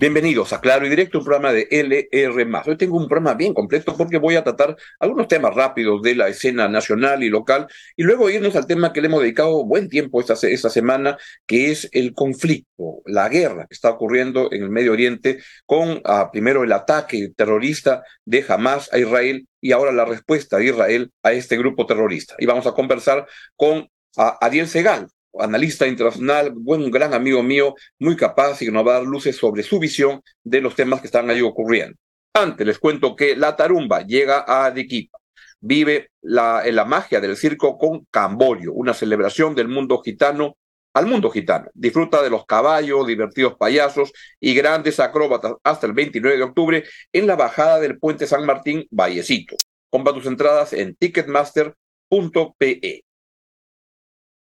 Bienvenidos a Claro y Directo, un programa de LR. Hoy tengo un programa bien completo porque voy a tratar algunos temas rápidos de la escena nacional y local y luego irnos al tema que le hemos dedicado buen tiempo esta, semana, que es el conflicto, la guerra que está ocurriendo en el Medio Oriente con ah, primero el ataque terrorista de Hamas a Israel y ahora la respuesta de Israel a este grupo terrorista. Y vamos a conversar con ah, Ariel Segal, analista internacional, buen gran amigo mío, muy capaz y que nos va a dar luces sobre su visión de los temas que están ahí ocurriendo. Antes les cuento que la tarumba llega a Arequipa. Vive la, en la magia del circo con Camborio, una celebración del mundo gitano al mundo gitano. Disfruta de los caballos, divertidos payasos y grandes acróbatas hasta el 29 de octubre en la bajada del puente San Martín Vallecito. Compra tus entradas en ticketmaster.pe.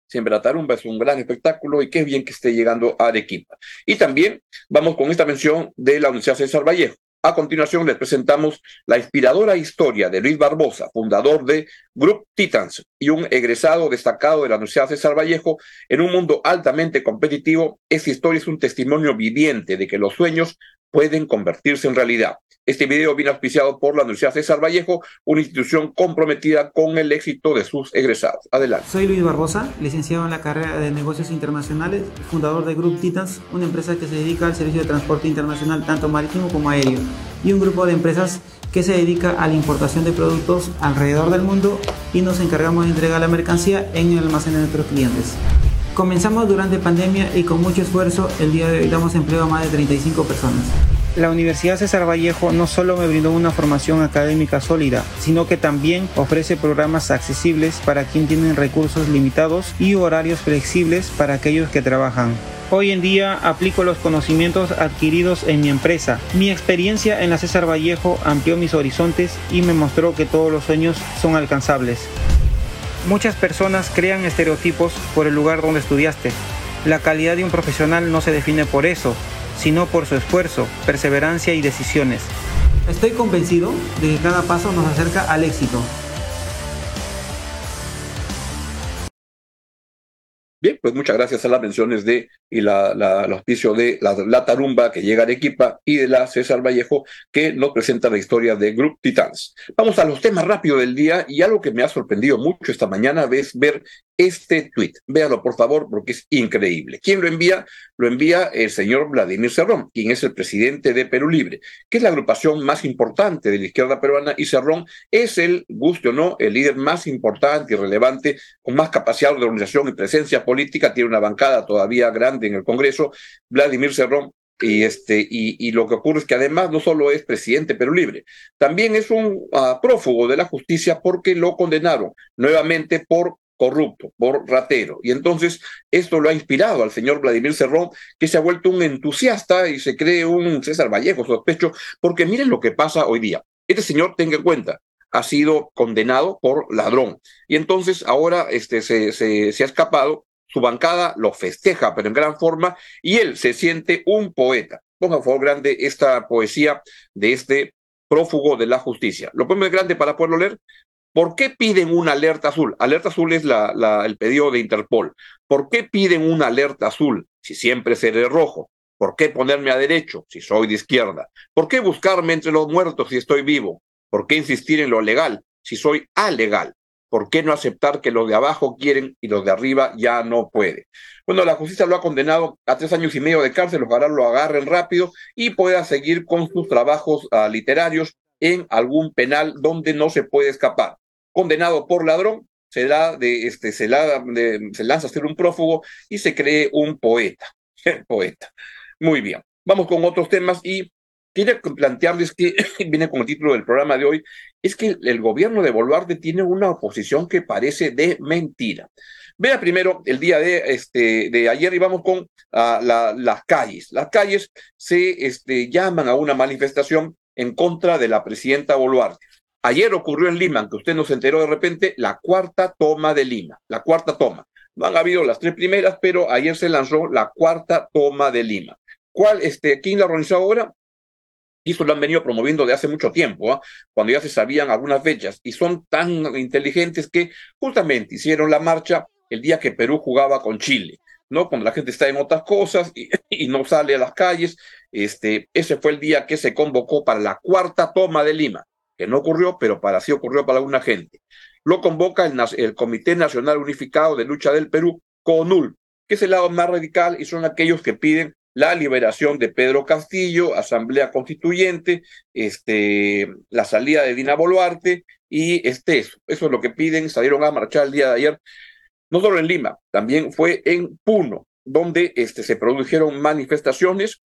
Siempre la tarumba es un gran espectáculo y qué bien que esté llegando a Arequipa. Y también vamos con esta mención de la Universidad César Vallejo. A continuación les presentamos la inspiradora historia de Luis Barbosa, fundador de Group Titans y un egresado destacado de la Universidad César Vallejo en un mundo altamente competitivo. Esta historia es un testimonio viviente de que los sueños pueden convertirse en realidad. Este video viene auspiciado por la Universidad César Vallejo, una institución comprometida con el éxito de sus egresados. Adelante. Soy Luis Barbosa, licenciado en la carrera de negocios internacionales, fundador de Group Titans, una empresa que se dedica al servicio de transporte internacional tanto marítimo como aéreo, y un grupo de empresas que se dedica a la importación de productos alrededor del mundo y nos encargamos de entregar la mercancía en el almacén de nuestros clientes. Comenzamos durante pandemia y con mucho esfuerzo el día de hoy damos empleo a más de 35 personas. La Universidad César Vallejo no solo me brindó una formación académica sólida, sino que también ofrece programas accesibles para quien tienen recursos limitados y horarios flexibles para aquellos que trabajan. Hoy en día aplico los conocimientos adquiridos en mi empresa. Mi experiencia en la César Vallejo amplió mis horizontes y me mostró que todos los sueños son alcanzables. Muchas personas crean estereotipos por el lugar donde estudiaste. La calidad de un profesional no se define por eso, sino por su esfuerzo, perseverancia y decisiones. Estoy convencido de que cada paso nos acerca al éxito. Bien, pues muchas gracias a las menciones de y la, la, auspicio de la, Tarumba que llega a Arequipa y de la César Vallejo que nos presenta la historia de Group Titans. Vamos a los temas rápidos del día y algo que me ha sorprendido mucho esta mañana es ver este tweet. Véalo por favor porque es increíble. ¿Quién lo envía? Lo envía el señor Vladimir Cerrón, quien es el presidente de Perú Libre, que es la agrupación más importante de la izquierda peruana y Cerrón es el, guste o no, el líder más importante y relevante con más capacidad de organización y presencia política, tiene una bancada todavía grande en el Congreso, Vladimir Cerrón, y, este, y, lo que ocurre es que además no solo es presidente Perú Libre, también es un uh, prófugo de la justicia porque lo condenaron nuevamente por corrupto, por ratero. Y entonces esto lo ha inspirado al señor Vladimir Cerrón, que se ha vuelto un entusiasta y se cree un César Vallejo, sospecho, porque miren lo que pasa hoy día. Este señor, tenga en cuenta, ha sido condenado por ladrón. Y entonces ahora este, se, se, se ha escapado, su bancada lo festeja, pero en gran forma, y él se siente un poeta. Ponga favor grande esta poesía de este prófugo de la justicia. ¿Lo pongo grande para poderlo leer? ¿Por qué piden una alerta azul? Alerta azul es la, el pedido de Interpol. ¿Por qué piden una alerta azul si siempre seré rojo? ¿Por qué ponerme a derecho si soy de izquierda? ¿Por qué buscarme entre los muertos si estoy vivo? ¿Por qué insistir en lo legal si soy alegal? ¿Por qué no aceptar que los de abajo quieren y los de arriba ya no pueden? Bueno, la justicia lo ha condenado a tres años y medio de cárcel, ojalá lo agarren rápido y pueda seguir con sus trabajos uh, literarios en algún penal donde no se puede escapar. Condenado por ladrón, se, da de, este, se, la, se lanza a ser un prófugo y se cree un poeta. poeta. Muy bien. Vamos con otros temas y quiero plantearles que viene como título del programa de hoy, es que el gobierno de Boluarte tiene una oposición que parece de mentira. Vea primero el día de, este, de ayer y vamos con la, las calles. Las calles se este, llaman a una manifestación en contra de la presidenta Boluarte. Ayer ocurrió en Lima, que usted nos enteró de repente, la cuarta toma de Lima, la cuarta toma. No han habido las tres primeras, pero ayer se lanzó la cuarta toma de Lima. ¿Cuál, este, quién la organizó ahora? Y eso lo han venido promoviendo de hace mucho tiempo, ¿ah? cuando ya se sabían algunas fechas. Y son tan inteligentes que justamente hicieron la marcha el día que Perú jugaba con Chile, ¿no? Cuando la gente está en otras cosas y, y no sale a las calles. Este, ese fue el día que se convocó para la cuarta toma de Lima, que no ocurrió, pero para sí ocurrió para alguna gente. Lo convoca el, Comité Nacional Unificado de Lucha del Perú, CONUL, que es el lado más radical y son aquellos que piden la liberación de Pedro Castillo, Asamblea Constituyente, este, la salida de Dina Boluarte y este, eso, eso es lo que piden, salieron a marchar el día de ayer, no solo en Lima, también fue en Puno, donde este, se produjeron manifestaciones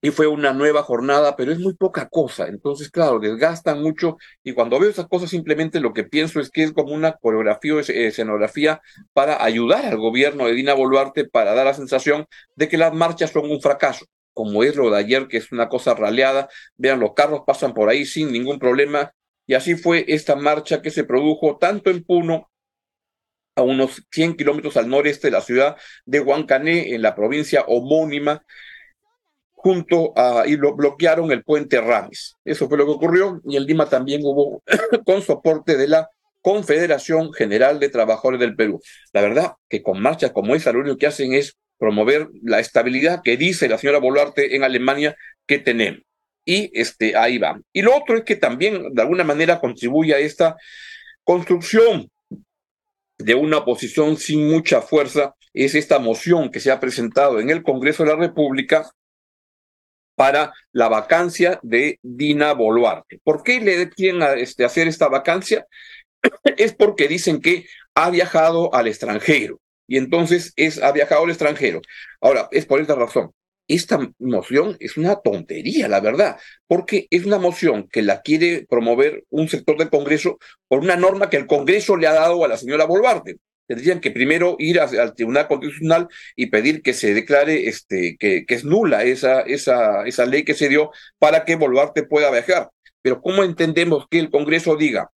y fue una nueva jornada, pero es muy poca cosa. Entonces, claro, desgastan mucho y cuando veo esas cosas simplemente lo que pienso es que es como una coreografía o escenografía para ayudar al gobierno de Dina Boluarte para dar la sensación de que las marchas son un fracaso, como es lo de ayer, que es una cosa raleada. Vean, los carros pasan por ahí sin ningún problema. Y así fue esta marcha que se produjo tanto en Puno a unos 100 kilómetros al noreste de la ciudad de Huancané, en la provincia homónima, junto a, y lo bloquearon el puente Ramis. Eso fue lo que ocurrió y en Lima también hubo con soporte de la Confederación General de Trabajadores del Perú. La verdad que con marchas como esa lo único que hacen es promover la estabilidad que dice la señora Boluarte en Alemania que tenemos. Y este, ahí va. Y lo otro es que también de alguna manera contribuye a esta construcción de una oposición sin mucha fuerza, es esta moción que se ha presentado en el Congreso de la República para la vacancia de Dina Boluarte. ¿Por qué le quieren este, hacer esta vacancia? es porque dicen que ha viajado al extranjero y entonces es, ha viajado al extranjero. Ahora, es por esta razón. Esta moción es una tontería, la verdad, porque es una moción que la quiere promover un sector del Congreso por una norma que el Congreso le ha dado a la señora Boluarte tendrían que primero ir al Tribunal Constitucional y pedir que se declare este, que, que, es nula esa, esa, esa ley que se dio para que Boluarte pueda viajar. Pero ¿cómo entendemos que el Congreso diga,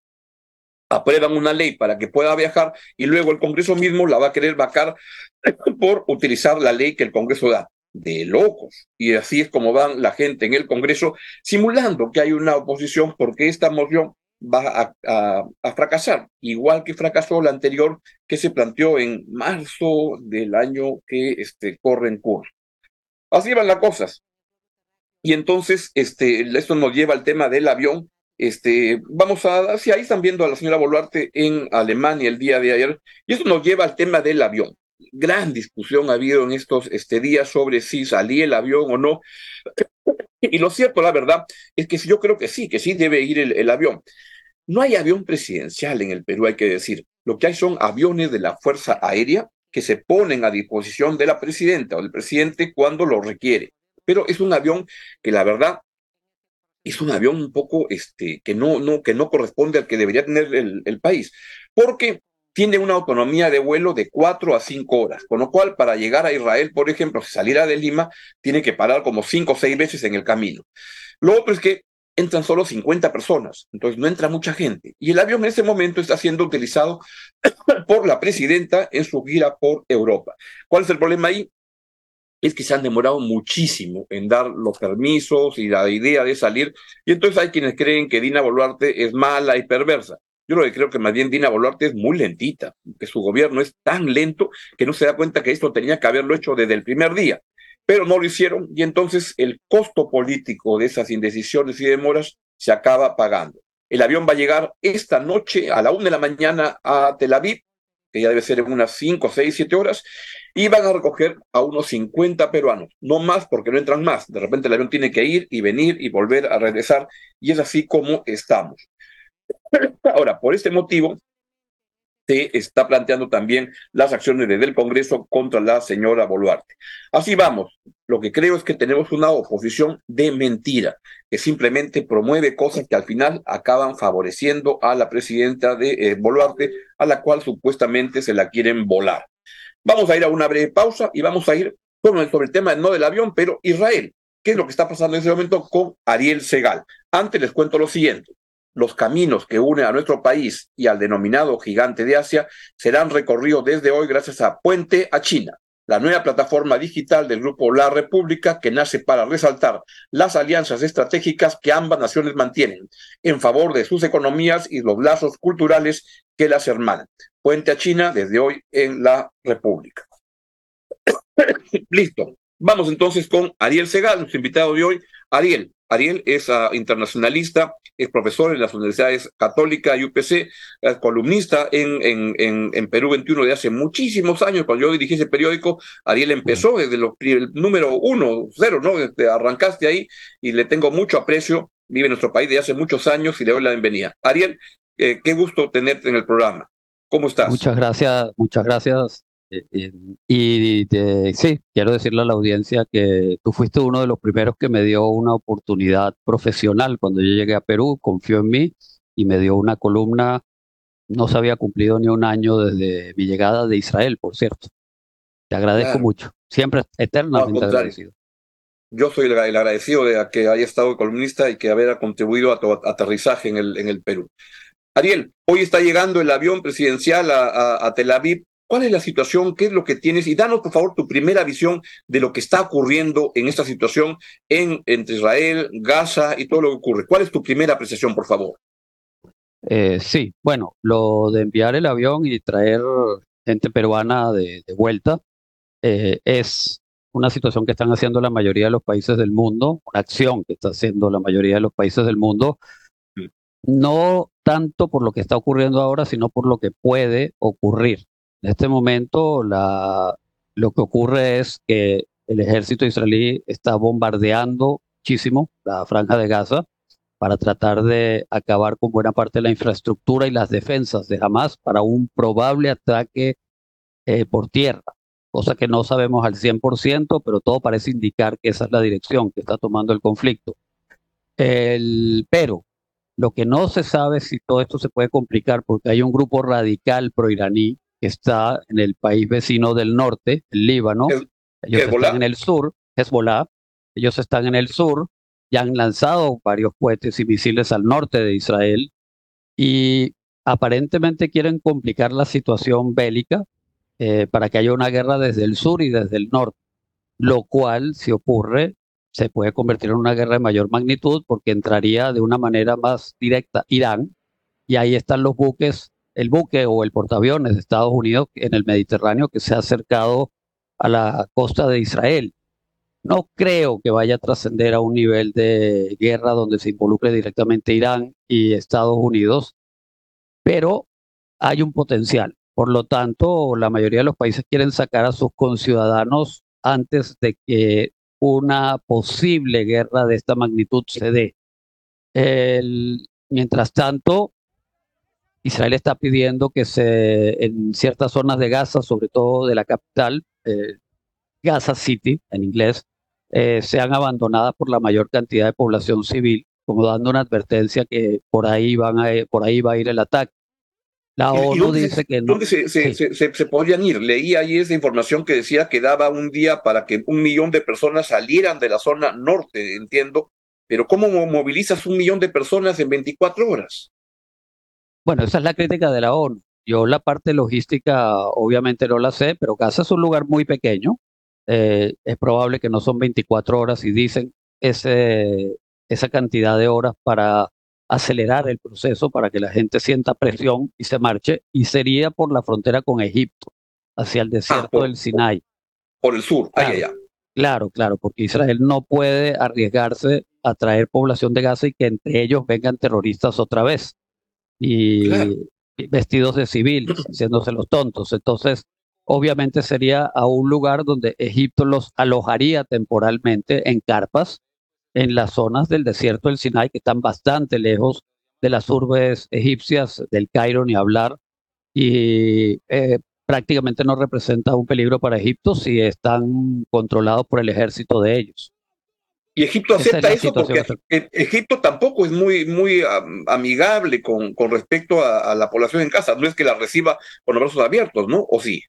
aprueban una ley para que pueda viajar y luego el Congreso mismo la va a querer vacar por utilizar la ley que el Congreso da? De locos. Y así es como van la gente en el Congreso simulando que hay una oposición porque esta moción va a, fracasar, igual que fracasó la anterior que se planteó en marzo del año que este, corre en curso. Así van las cosas. Y entonces, este, esto nos lleva al tema del avión. Este, vamos a, si ahí están viendo a la señora Boluarte en Alemania el día de ayer, y esto nos lleva al tema del avión. Gran discusión ha habido en estos este, días sobre si salía el avión o no. Y lo cierto, la verdad, es que yo creo que sí, que sí debe ir el, avión. No hay avión presidencial en el Perú, hay que decir. Lo que hay son aviones de la Fuerza Aérea que se ponen a disposición de la presidenta o del presidente cuando lo requiere. Pero es un avión que la verdad es un avión un poco este, que, no, no, que no corresponde al que debería tener el, el país, porque tiene una autonomía de vuelo de cuatro a cinco horas, con lo cual para llegar a Israel, por ejemplo, si saliera de Lima, tiene que parar como cinco o seis veces en el camino. Lo otro es que entran solo 50 personas, entonces no entra mucha gente. Y el avión en ese momento está siendo utilizado por la presidenta en su gira por Europa. ¿Cuál es el problema ahí? Es que se han demorado muchísimo en dar los permisos y la idea de salir, y entonces hay quienes creen que Dina Boluarte es mala y perversa. Yo lo que creo que más Boluarte es muy lentita, que su gobierno es tan lento que no se da cuenta que esto tenía que haberlo hecho desde el primer día. Pero no lo hicieron y entonces el costo político de esas indecisiones y demoras se acaba pagando. El avión va a llegar esta noche a la una de la mañana a Tel Aviv, que ya debe ser en unas cinco, seis, siete horas, y van a recoger a unos 50 peruanos, no más porque no entran más. De repente el avión tiene que ir y venir y volver a regresar, y es así como estamos. Ahora, por este motivo, se está planteando también las acciones desde el Congreso contra la señora Boluarte. Así vamos. Lo que creo es que tenemos una oposición de mentira, que simplemente promueve cosas que al final acaban favoreciendo a la presidenta de eh, Boluarte, a la cual supuestamente se la quieren volar. Vamos a ir a una breve pausa y vamos a ir sobre, sobre el tema no del avión, pero Israel. ¿Qué es lo que está pasando en ese momento con Ariel Segal? Antes les cuento lo siguiente los caminos que unen a nuestro país y al denominado gigante de Asia serán recorridos desde hoy gracias a Puente a China. la nueva plataforma digital del Grupo La República que nace para resaltar las alianzas estratégicas que ambas naciones mantienen en favor de sus economías y los lazos culturales que las hermanan. Puente a China desde hoy en La República. Listo. Vamos entonces con Ariel Segal, nuestro invitado de hoy. Ariel, Ariel es uh, internacionalista, es profesor en las universidades católica y UPC, es columnista en, en, en, Perú 21 de hace muchísimos años. Cuando yo dirigí ese periódico, Ariel empezó desde los, el número uno, cero, ¿no? Desde, arrancaste ahí y le tengo mucho aprecio. Vive en nuestro país desde hace muchos años y le doy la bienvenida. Ariel, eh, qué gusto tenerte en el programa. ¿Cómo estás? Muchas gracias, muchas gracias eh, eh, y sí, quiero decirle a la audiencia que tú fuiste uno de los primeros que me dio una oportunidad profesional cuando yo llegué a Perú, confió en mí y me dio una columna. No se había cumplido ni un año desde mi llegada de Israel, por cierto. Te agradezco mucho, siempre eternamente agradecido. Yo soy el, agradecido de que haya estado columnista y que haber contribuido a tu aterrizaje en el, en el Perú. Ariel, hoy está llegando el avión presidencial a, a Tel Aviv ¿Cuál es la situación? ¿Qué es lo que tienes? Y danos, por favor, tu primera visión de lo que está ocurriendo en esta situación en, entre Israel, Gaza y todo lo que ocurre. ¿Cuál es tu primera apreciación, por favor? Eh, sí, bueno, lo de enviar el avión y traer gente peruana de, vuelta eh, es una situación que están haciendo la mayoría de los países del mundo, una acción que está haciendo la mayoría de los países del mundo, no tanto por lo que está ocurriendo ahora, sino por lo que puede ocurrir. En este momento lo que ocurre es que el ejército israelí está bombardeando muchísimo la franja de Gaza para tratar de acabar con buena parte de la infraestructura y las defensas de Hamas para un probable ataque eh, por tierra, cosa que no sabemos al 100%, pero todo parece indicar que esa es la dirección que está tomando el conflicto. Pero lo que no se sabe es si todo esto se puede complicar porque hay un grupo radical pro-iraní que está en el país vecino del norte, el Líbano. Ellos están en el sur, Hezbollah. Ellos están en el sur y han lanzado varios cohetes y misiles al norte de Israel y aparentemente quieren complicar la situación bélica eh, para que haya una guerra desde el sur y desde el norte, lo cual, si ocurre, se puede convertir en una guerra de mayor magnitud porque entraría de una manera más directa Irán y ahí están los buques el buque o el portaaviones de Estados Unidos en el Mediterráneo que se ha acercado a la costa de Israel. No creo que vaya a trascender a un nivel de guerra donde se involucre directamente Irán y Estados Unidos, pero hay un potencial. Por lo tanto, la mayoría de los países quieren sacar a sus conciudadanos antes de que una posible guerra de esta magnitud se dé. mientras tanto, Israel está pidiendo que se, en ciertas zonas de Gaza, sobre todo de la capital, eh, Gaza City en inglés, eh, sean abandonadas por la mayor cantidad de población civil, como dando una advertencia que por ahí, van a, por ahí va a ir el ataque. La ONU dice que no. ¿Dónde se, se, podrían ir? Leí ahí esa información que decía que daba un día para que un millón de personas salieran de la zona norte, entiendo, pero ¿cómo movilizas un millón de personas en 24 horas? Bueno, esa es la crítica de la ONU. Yo la parte logística obviamente no la sé, pero Gaza es un lugar muy pequeño. Eh, es probable que no son 24 horas y dicen ese, esa cantidad de horas para acelerar el proceso, para que la gente sienta presión y se marche, y sería por la frontera con Egipto, hacia el ah, desierto del Sinai. Por el sur, claro, allá. Claro, claro, porque Israel no puede arriesgarse a traer población de Gaza y que entre ellos vengan terroristas otra vez y vestidos de civil, haciéndose los tontos. Entonces, obviamente sería a un lugar donde Egipto los alojaría temporalmente en carpas en las zonas del desierto del Sinai, que están bastante lejos de las urbes egipcias, del Cairo ni hablar, y eh, prácticamente no representa un peligro para Egipto si están controlados por el ejército de ellos. Y Egipto acepta eso porque Egipto tampoco es muy, muy amigable con, con respecto a, la población en casa. No es que la reciba con los brazos abiertos, ¿no? ¿O sí?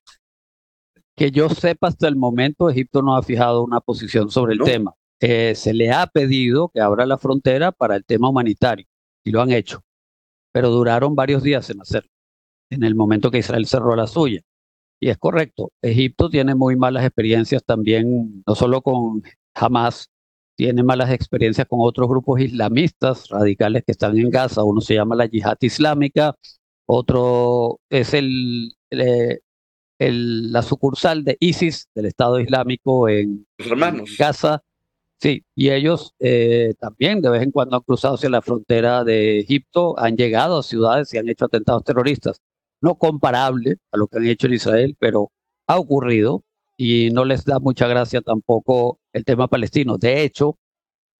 Que yo sepa hasta el momento, Egipto no ha fijado una posición sobre el tema. Eh, se le ha pedido que abra la frontera para el tema humanitario y lo han hecho, pero duraron varios días en hacerlo, en el momento que Israel cerró la suya. Y es correcto, Egipto tiene muy malas experiencias también, no solo con Hamas, tiene malas experiencias con otros grupos islamistas radicales que están en Gaza. Uno se llama la Yihad Islámica, otro es el, el, la sucursal de ISIS, del Estado Islámico en, Gaza. Sí, y ellos eh, también de vez en cuando han cruzado hacia la frontera de Egipto, han llegado a ciudades y han hecho atentados terroristas no comparable a lo que han hecho en Israel, pero ha ocurrido y no les da mucha gracia tampoco el tema palestino. De hecho,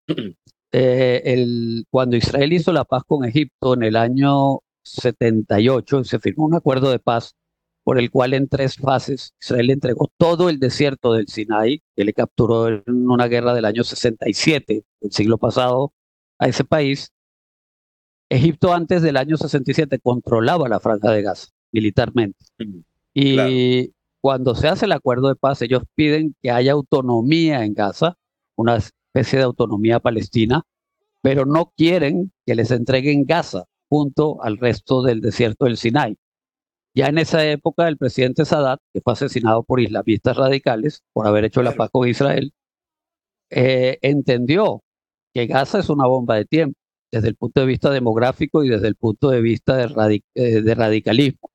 eh, el, cuando Israel hizo la paz con Egipto en el año 78, se firmó un acuerdo de paz por el cual en tres fases Israel entregó todo el desierto del Sinai, que le capturó en una guerra del año 67, el siglo pasado, a ese país, Egipto antes del año 67 controlaba la franja de Gaza militarmente. Y cuando se hace el acuerdo de paz, ellos piden que haya autonomía en Gaza, una especie de autonomía palestina, pero no quieren que les entreguen Gaza junto al resto del desierto del Sinai. Ya en esa época, el presidente Sadat, que fue asesinado por islamistas radicales por haber hecho la paz con Israel, eh, entendió que Gaza es una bomba de tiempo desde el punto de vista demográfico y desde el punto de vista de, eh, de radicalismo.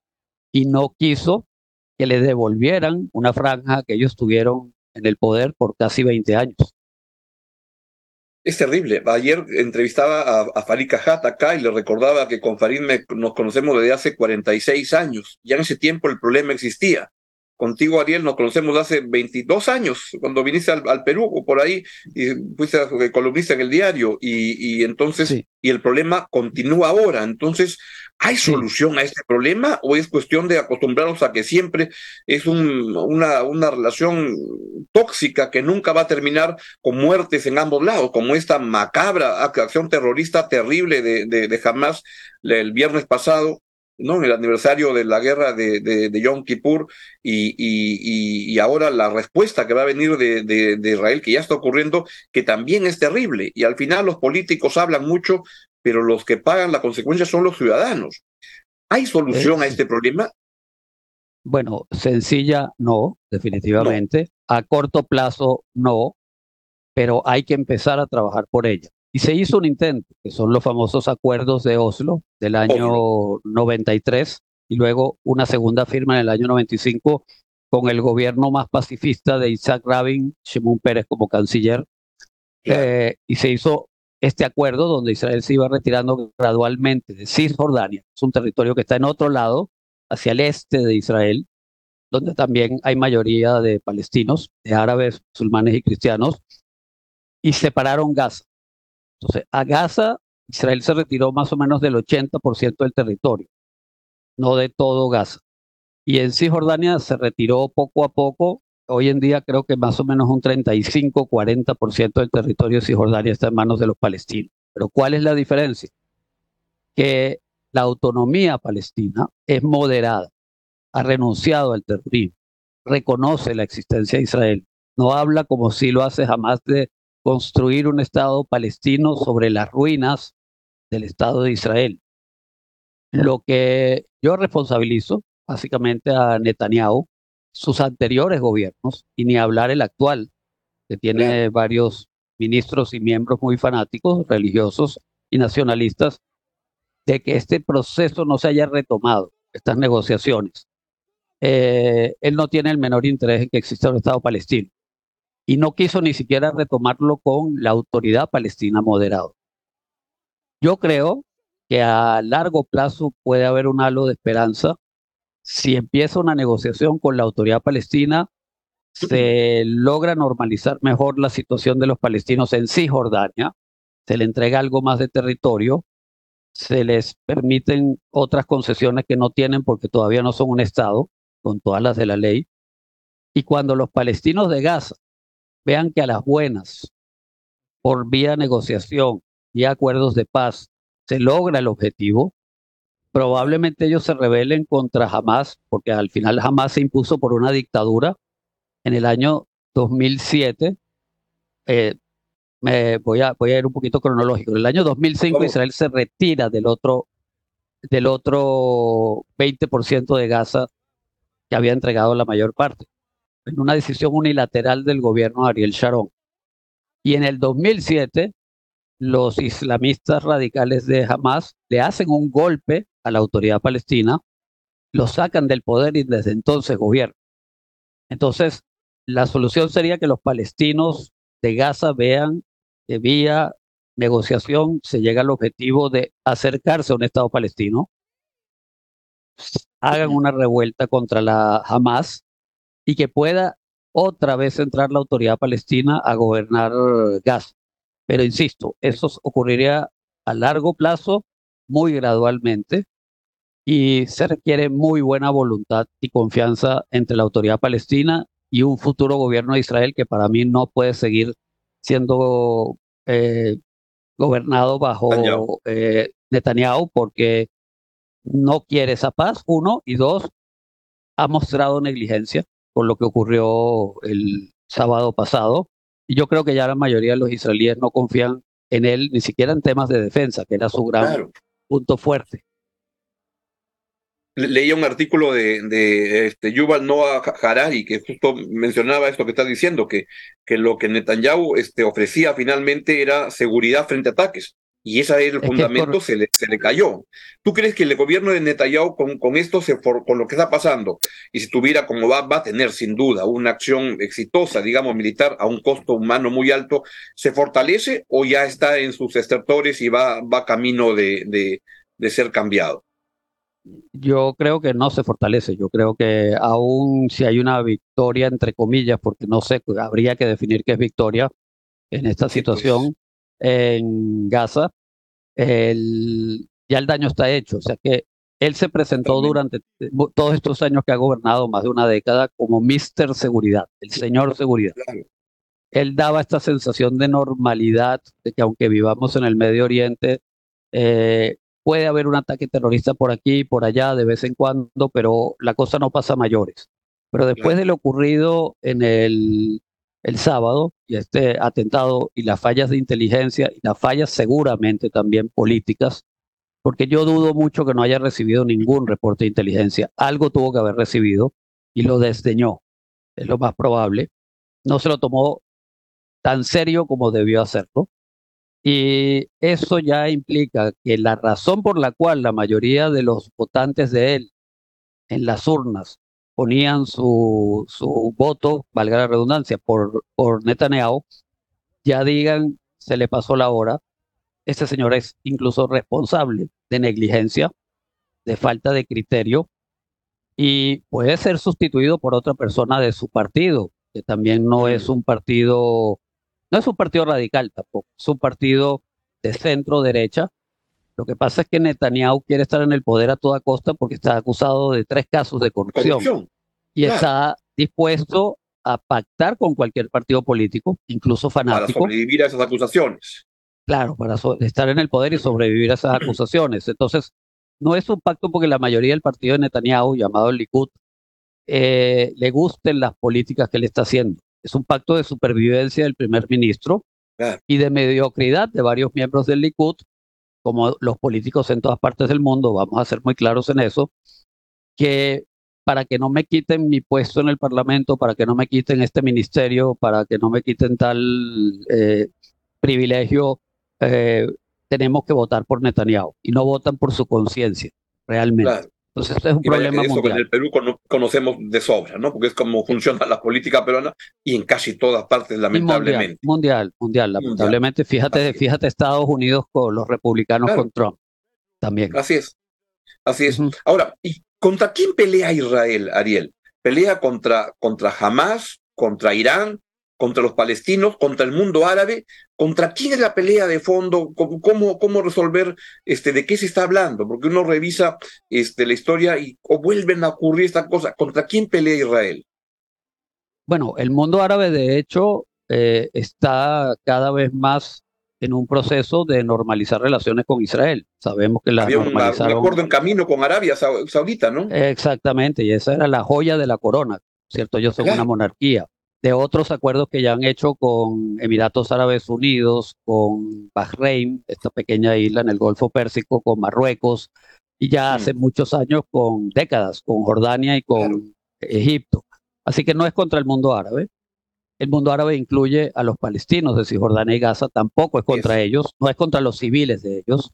Y no quiso que le devolvieran una franja que ellos tuvieron en el poder por casi 20 años. Es terrible. Ayer entrevistaba a, a Farid Cajat acá y le recordaba que con Farid nos conocemos desde hace 46 años. Ya en ese tiempo el problema existía. Contigo, Ariel, nos conocemos hace 22 años, cuando viniste al, Perú o por ahí, y fuiste columnista en el diario, y, y entonces, y el problema continúa ahora. Entonces, ¿hay solución a este problema o es cuestión de acostumbrarnos a que siempre es un, una, una relación tóxica que nunca va a terminar con muertes en ambos lados, como esta macabra acción terrorista terrible de, de, de Hamas el viernes pasado? ¿No? En el aniversario de la guerra de, de, Yom Kippur y, y, y, ahora la respuesta que va a venir de, de, Israel, que ya está ocurriendo, que también es terrible. Y al final los políticos hablan mucho, pero los que pagan la consecuencia son los ciudadanos. ¿Hay solución a este problema? Bueno, sencilla no, definitivamente. A corto plazo no, pero hay que empezar a trabajar por ella. Y se hizo un intento, que son los famosos acuerdos de Oslo del año 93 y luego una segunda firma en el año 95 con el gobierno más pacifista de Isaac Rabin, Shimon Pérez como canciller. Eh, y se hizo este acuerdo donde Israel se iba retirando gradualmente de Cisjordania, es un territorio que está en otro lado, hacia el este de Israel, donde también hay mayoría de palestinos, de árabes, musulmanes y cristianos, y separaron Gaza. Entonces, a Gaza, Israel se retiró más o menos del 80% del territorio, no de todo Gaza. Y en Cisjordania se retiró poco a poco. Hoy en día creo que más o menos un 35-40% del territorio de Cisjordania está en manos de los palestinos. Pero ¿cuál es la diferencia? Que la autonomía palestina es moderada, ha renunciado al terrorismo, reconoce la existencia de Israel, no habla como si lo hace jamás de construir un Estado palestino sobre las ruinas del Estado de Israel. Lo que yo responsabilizo básicamente a Netanyahu, sus anteriores gobiernos, y ni hablar el actual, que tiene varios ministros y miembros muy fanáticos, religiosos y nacionalistas, de que este proceso no se haya retomado, estas negociaciones. Eh, él no tiene el menor interés en que exista un Estado palestino y no quiso ni siquiera retomarlo con la autoridad palestina moderado. Yo creo que a largo plazo puede haber un halo de esperanza si empieza una negociación con la autoridad palestina, se logra normalizar mejor la situación de los palestinos en Cisjordania, se le entrega algo más de territorio, se les permiten otras concesiones que no tienen porque todavía no son un Estado, con todas las de la ley. Y cuando los palestinos de Gaza vean que a las buenas, por vía negociación y acuerdos de paz, se logra el objetivo, probablemente ellos se rebelen contra Hamas, porque al final Hamas se impuso por una dictadura en el año 2007. Eh, me voy a, voy a ir un poquito cronológico. En el año 2005 Israel se retira del otro, del otro 20% de Gaza que había entregado la mayor parte, en una decisión unilateral del gobierno de Ariel Sharon. Y en el 2007, los islamistas radicales de Hamas le hacen un golpe a la autoridad palestina, lo sacan del poder y desde entonces gobiernan. Entonces, la solución sería que los palestinos de Gaza vean que vía negociación se llega al objetivo de acercarse a un Estado palestino, hagan una revuelta contra la Hamas y que pueda otra vez entrar la autoridad palestina a gobernar Gaza. Pero insisto, eso ocurriría a largo plazo, muy gradualmente, y se requiere muy buena voluntad y confianza entre la autoridad palestina y un futuro gobierno de Israel que para mí no puede seguir siendo eh, gobernado bajo eh, Netanyahu porque no quiere esa paz, uno, y dos, ha mostrado negligencia con lo que ocurrió el sábado pasado. Y yo creo que ya la mayoría de los israelíes no confían en él, ni siquiera en temas de defensa, que era su gran punto fuerte leía un artículo de, de este, Yuval Noah Harari que justo mencionaba esto que estás diciendo, que, que lo que Netanyahu este, ofrecía finalmente era seguridad frente a ataques. Y ese era el fundamento, se, le, se le cayó. ¿Tú crees que el gobierno de Netanyahu con, con esto, se con lo que está pasando, y si tuviera como va, va a tener sin duda una acción exitosa, digamos, militar, a un costo humano muy alto, ¿se fortalece o ya está en sus estertores y va, va camino de, de, de ser cambiado? yo creo que no se fortalece. Yo creo que aún si hay una victoria, entre comillas, porque no sé, habría que definir qué es victoria en esta pues. situación en Gaza, el, ya el daño está hecho. O sea que él se presentó durante todos estos años que ha gobernado, más de una década, como Mister Seguridad, el señor Seguridad. Él daba esta sensación de normalidad, de que aunque vivamos en el Medio Oriente, eh, Puede haber un ataque terrorista por aquí y por allá de vez en cuando, pero la cosa no pasa a mayores. Pero después de lo ocurrido en el, el sábado, y este atentado y las fallas de inteligencia y las fallas seguramente también políticas, porque yo dudo mucho que no haya recibido ningún reporte de inteligencia. Algo tuvo que haber recibido y lo desdeñó, es lo más probable. No se lo tomó tan serio como debió hacerlo. Y eso ya implica que la razón por la cual la mayoría de los votantes de él en las urnas ponían su, su voto, valga la redundancia, por, por Netanyahu, ya digan, se le pasó la hora. Este señor es incluso responsable de negligencia, de falta de criterio, y puede ser sustituido por otra persona de su partido, que también no es un partido no es un partido radical tampoco, es un partido de centro derecha. Lo que pasa es que Netanyahu quiere estar en el poder a toda costa porque está acusado de tres casos de corrupción, y está dispuesto a pactar con cualquier partido político, incluso fanático. Para sobrevivir a esas acusaciones. Claro, para estar en el poder y sobrevivir a esas acusaciones. Entonces, no es un pacto porque la mayoría del partido de Netanyahu, llamado el Likud, eh, le gusten las políticas que él está haciendo es un pacto de supervivencia del primer ministro y de mediocridad de varios miembros del Likud, como los políticos en todas partes del mundo, vamos a ser muy claros en eso, que para que no me quiten mi puesto en el Parlamento, para que no me quiten este ministerio, para que no me quiten tal eh, privilegio, eh, tenemos que votar por Netanyahu y no votan por su conciencia, realmente. Entonces, este es un problema eso mundial. en el Perú conocemos de sobra, ¿no? Porque es como funciona la política peruana y en casi todas partes, lamentablemente. Mundial, mundial, lamentablemente. Fíjate, fíjate Estados Unidos con los republicanos con Trump también. Así es. Así es. Ahora, ¿y contra quién pelea Israel, Ariel? ¿Pelea contra, contra Hamas, contra Irán, contra los palestinos, contra el mundo árabe, contra quién es la pelea de fondo, cómo, cómo resolver, este, de qué se está hablando, porque uno revisa este, la historia y o vuelven a ocurrir estas cosas, ¿contra quién pelea Israel? Bueno, el mundo árabe de hecho eh, está cada vez más en un proceso de normalizar relaciones con Israel. Sabemos que la Había un acuerdo en camino con Arabia Saudita, ¿no? Exactamente, y esa era la joya de la corona, ¿cierto? Ellos son una monarquía de otros acuerdos que ya han hecho con Emiratos Árabes Unidos, con Bahrein, esta pequeña isla en el Golfo Pérsico, con Marruecos, y ya hace muchos años, con décadas, con Jordania y con Egipto. Así que no es contra el mundo árabe. El mundo árabe incluye a los palestinos de Cisjordania y Gaza, tampoco es contra ellos, no es contra los civiles de ellos,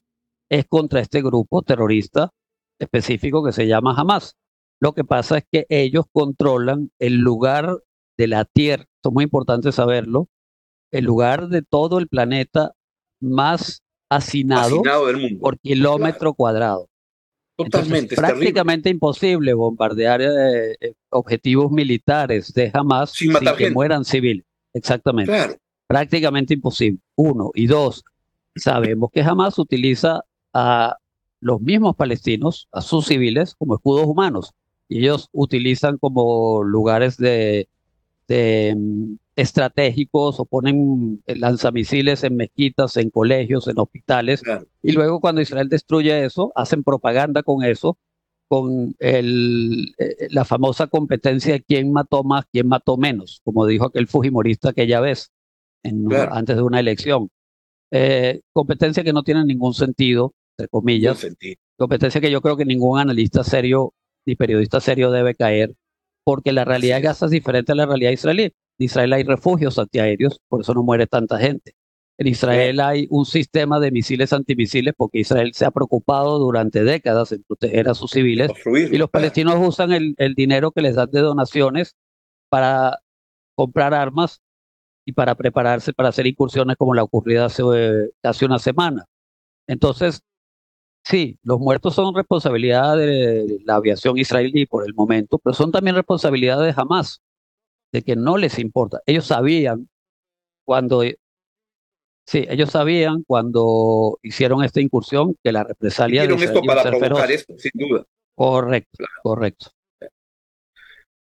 es contra este grupo terrorista específico que se llama Hamas. Lo que pasa es que ellos controlan el lugar de la Tierra, esto es muy importante saberlo, el lugar de todo el planeta más hacinado, por kilómetro cuadrado. Totalmente. es prácticamente imposible bombardear eh, eh, objetivos militares de Hamas sin, que mueran civiles. Exactamente. Prácticamente imposible. Uno. Y dos, sabemos que Hamas utiliza a los mismos palestinos, a sus civiles, como escudos humanos. Y ellos utilizan como lugares de, estratégicos o ponen lanzamisiles en mezquitas, en colegios, en hospitales. Y luego cuando Israel destruye eso, hacen propaganda con eso, con el, eh, la famosa competencia de quién mató más, quién mató menos, como dijo aquel fujimorista que ya ves antes de una elección. Eh, competencia que no tiene ningún sentido, entre comillas. Competencia que yo creo que ningún analista serio ni periodista serio debe caer, porque la realidad de Gaza es diferente a la realidad israelí. En Israel hay refugios antiaéreos, por eso no muere tanta gente. En Israel hay un sistema de misiles antimisiles porque Israel se ha preocupado durante décadas en proteger a sus civiles y los palestinos usan el, dinero que les dan de donaciones para comprar armas y para prepararse para hacer incursiones como la ocurrida hace casi una semana. Entonces, sí, los muertos son responsabilidad de la aviación israelí por el momento, pero son también responsabilidad de Hamas de que no les importa. Ellos sabían cuando, sí, ellos sabían cuando hicieron esta incursión que la represalia... Hicieron esto para provocar esto, sin duda. Correcto, correcto.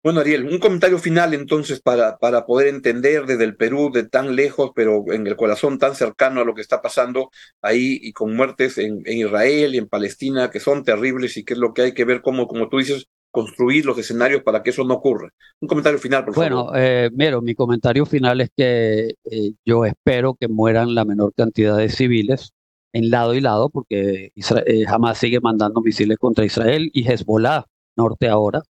Bueno, Ariel, un comentario final entonces para, para poder entender desde el Perú, de tan lejos, pero en el corazón tan cercano a lo que está pasando ahí y con muertes en, en Israel y en Palestina que son terribles y que es lo que hay que ver como, como tú dices, construir los escenarios para que eso no ocurra. Un comentario final, por favor. Bueno, eh, Mero, mi comentario final es que eh, yo espero que mueran la menor cantidad de civiles en lado y lado, porque eh, jamás sigue mandando misiles contra Israel y Hezbollah, norte ahora.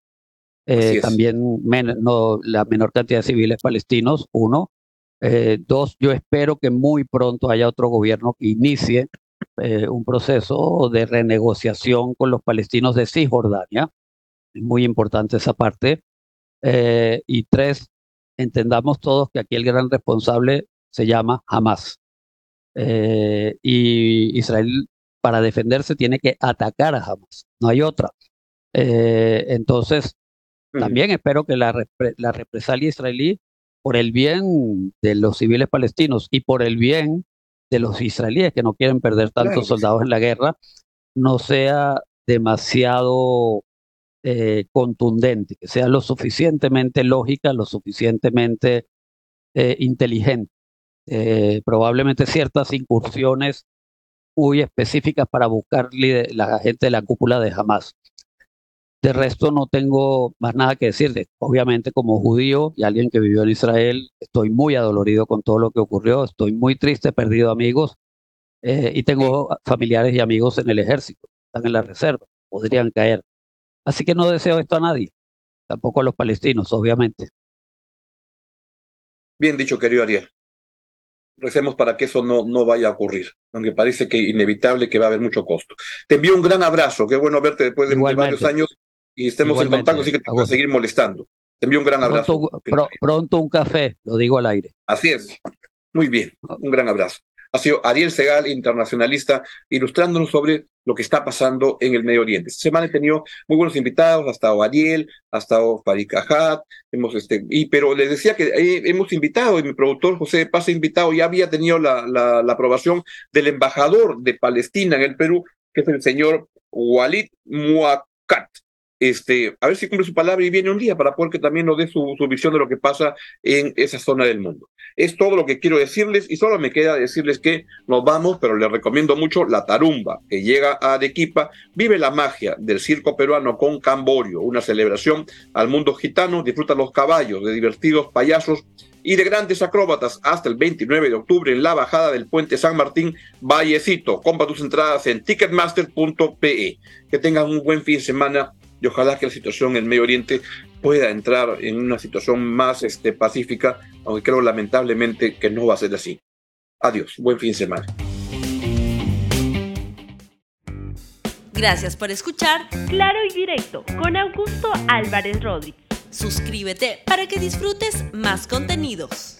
Eh, también no, la menor cantidad de civiles palestinos, uno. dos, yo espero que muy pronto haya otro gobierno que inicie un proceso de renegociación con los palestinos de Cisjordania, muy importante esa parte. Eh, y tres, entendamos todos que aquí el gran responsable se llama Hamas. Eh, y Israel, para defenderse, tiene que atacar a Hamas. No hay otra. Eh, entonces, también espero que la, la represalia israelí, por el bien de los civiles palestinos y por el bien de los israelíes que no quieren perder tantos soldados en la guerra, no sea demasiado eh, contundente, que sea lo suficientemente lógica, lo suficientemente eh, inteligente. Eh, probablemente ciertas incursiones muy específicas para buscar la gente de la cúpula de Hamas. De resto no tengo más nada que decir. Obviamente como judío y alguien que vivió en Israel, estoy muy adolorido con todo lo que ocurrió, estoy muy triste, he perdido amigos y tengo familiares y amigos en el ejército, están en la reserva, podrían caer. Así que no deseo esto a nadie, tampoco a los palestinos, obviamente. Bien dicho, querido Ariel. Recemos para que eso no, no vaya a ocurrir, aunque parece que inevitable que va a haber mucho costo. Te envío un gran abrazo, qué bueno verte después de varios años y estemos en contacto, así que te voy a seguir molestando. Te envío un gran abrazo. pronto un café, lo digo al aire. Así es. Muy bien, un gran abrazo ha sido Ariel Segal, internacionalista, ilustrándonos sobre lo que está pasando en el Medio Oriente. Esta semana he tenido muy buenos invitados, ha estado Ariel, ha estado Farid hemos este, y, pero les decía que hemos invitado, y mi productor José Paz invitado, ya había tenido la, la, la aprobación del embajador de Palestina en el Perú, que es el señor Walid Muakat este, a ver si cumple su palabra y viene un día para poder que también nos dé su, visión de lo que pasa en esa zona del mundo. Es todo lo que quiero decirles y solo me queda decirles que nos vamos, pero les recomiendo mucho la tarumba que llega a Arequipa. Vive la magia del circo peruano con Camborio, una celebración al mundo gitano. Disfruta los caballos, de divertidos payasos y de grandes acróbatas hasta el 29 de octubre en la bajada del puente San Martín Vallecito. Compra tus entradas en ticketmaster.pe. Que tengan un buen fin de semana y ojalá que la situación en Medio Oriente pueda entrar en una situación más este, pacífica, aunque creo lamentablemente que no va a ser así. Adiós, buen fin de semana. Gracias por escuchar Claro y Directo con Augusto Álvarez Rodríguez. Suscríbete para que disfrutes más contenidos.